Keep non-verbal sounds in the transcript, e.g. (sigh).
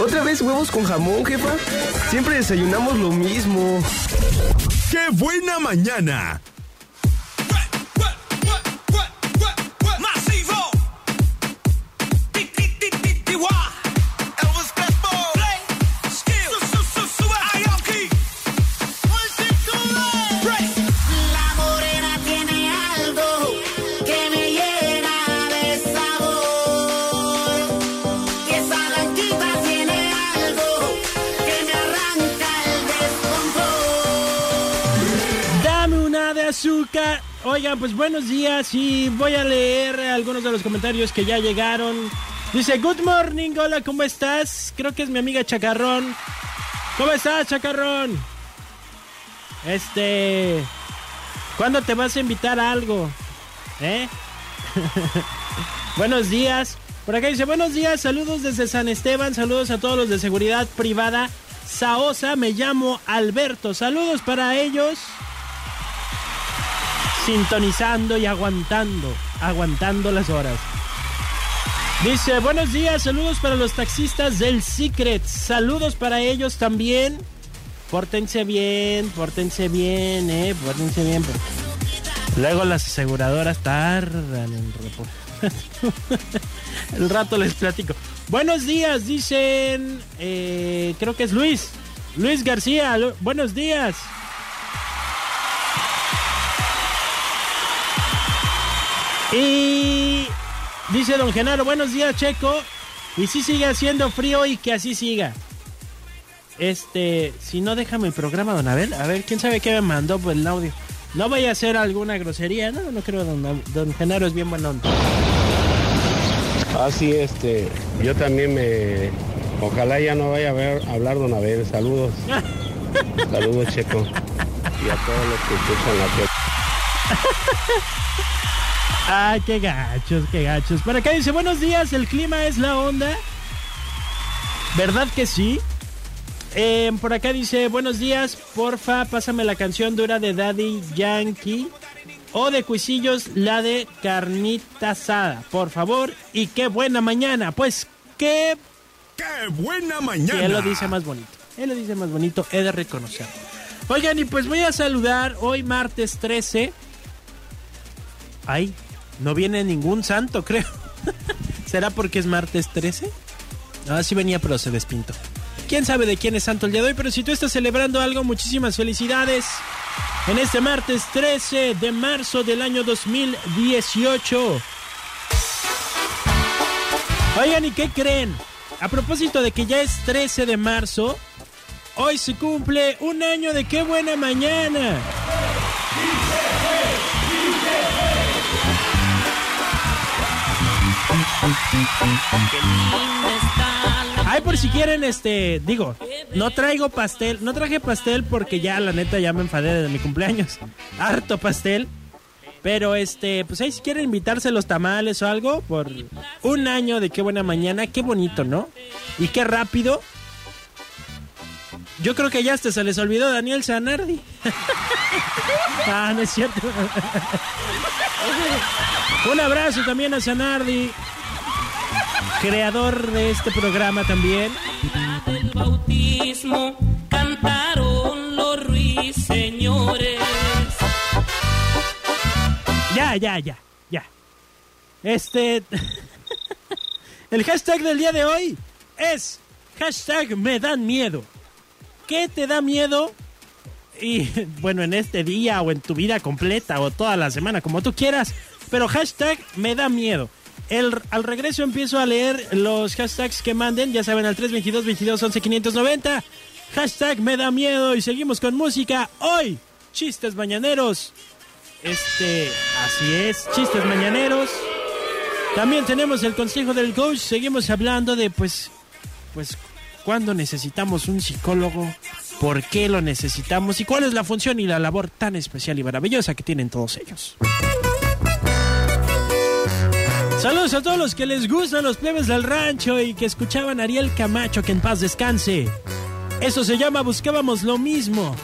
¿Otra vez huevos con jamón, jefa? Siempre desayunamos lo mismo. ¡Qué buena mañana! De azúcar. Oigan, pues buenos días y voy a leer algunos de los comentarios que ya llegaron. Dice, good morning, hola, ¿cómo estás? Creo que es mi amiga Chacarrón. ¿Cómo estás, Chacarrón? Este... ¿Cuándo te vas a invitar a algo? ¿Eh? (laughs) buenos días. Por acá dice, buenos días, saludos desde San Esteban, saludos a todos los de seguridad privada. Saosa, me llamo Alberto. Saludos para ellos. Sintonizando y aguantando, aguantando las horas. Dice, buenos días, saludos para los taxistas del Secret. Saludos para ellos también. Pórtense bien, pórtense bien, eh, pórtense bien. Luego las aseguradoras tardan en reportar. (laughs) El rato les platico. Buenos días, dicen. eh, creo que es Luis. Luis García, buenos días. Y dice don Genaro, buenos días, Checo. Y si sigue haciendo frío y que así siga. Este, si no, déjame el programa, don Abel. A ver, quién sabe qué me mandó por el audio. No vaya a hacer alguna grosería. No, no creo, don, Genaro es bien bueno. Así, este, yo también me... Ojalá ya no vaya a ver, hablar don Abel. Saludos. (laughs) Saludos, Checo. Y a todos los que escuchan la. (laughs) Ay, qué gachos, qué gachos. Por acá dice, buenos días, el clima es la onda. ¿Verdad que sí? Eh, por acá dice, buenos días, porfa, pásame la canción dura de Daddy Yankee. O de Cuisillos, la de Carnita Asada, por favor. Y qué buena mañana. Pues, qué... ¡Qué buena mañana! Y él lo dice más bonito. Él lo dice más bonito, he de reconocer. Oigan, y pues voy a saludar hoy martes 13. Ay, no viene ningún santo, creo. (laughs) ¿Será porque es martes 13? Ah, sí venía, pero se despintó. ¿Quién sabe de quién es santo el día de hoy? Pero si tú estás celebrando algo, muchísimas felicidades. En este martes 13 de marzo del año 2018. Oigan, ¿y qué creen? A propósito de que ya es 13 de marzo, hoy se cumple un año de qué buena mañana. Ay, por si quieren, este, digo, no traigo pastel, no traje pastel porque ya, la neta, ya me enfadé de mi cumpleaños. Harto pastel. Pero este, pues ahí si quieren invitarse los tamales o algo por un año de qué buena mañana, qué bonito, ¿no? Y qué rápido. Yo creo que ya hasta se les olvidó Daniel Sanardi. (laughs) ah, no es cierto. (laughs) un abrazo también a Sanardi, creador de este programa también. del bautismo cantaron los ruiseñores. Ya, ya, ya, ya. Este. (laughs) El hashtag del día de hoy es hashtag me dan miedo. ¿Qué te da miedo? Y (laughs) bueno, en este día o en tu vida completa o toda la semana, como tú quieras. Pero hashtag me da miedo. El, al regreso empiezo a leer los hashtags que manden. Ya saben, al 322 22 11 590. Hashtag me da miedo. Y seguimos con música. Hoy, chistes mañaneros. Este, así es, chistes mañaneros. También tenemos el consejo del coach. Seguimos hablando de, pues, pues, cuándo necesitamos un psicólogo, por qué lo necesitamos y cuál es la función y la labor tan especial y maravillosa que tienen todos ellos. Saludos a todos los que les gustan los plebes del rancho y que escuchaban a Ariel Camacho, que en paz descanse. Eso se llama Buscábamos lo mismo.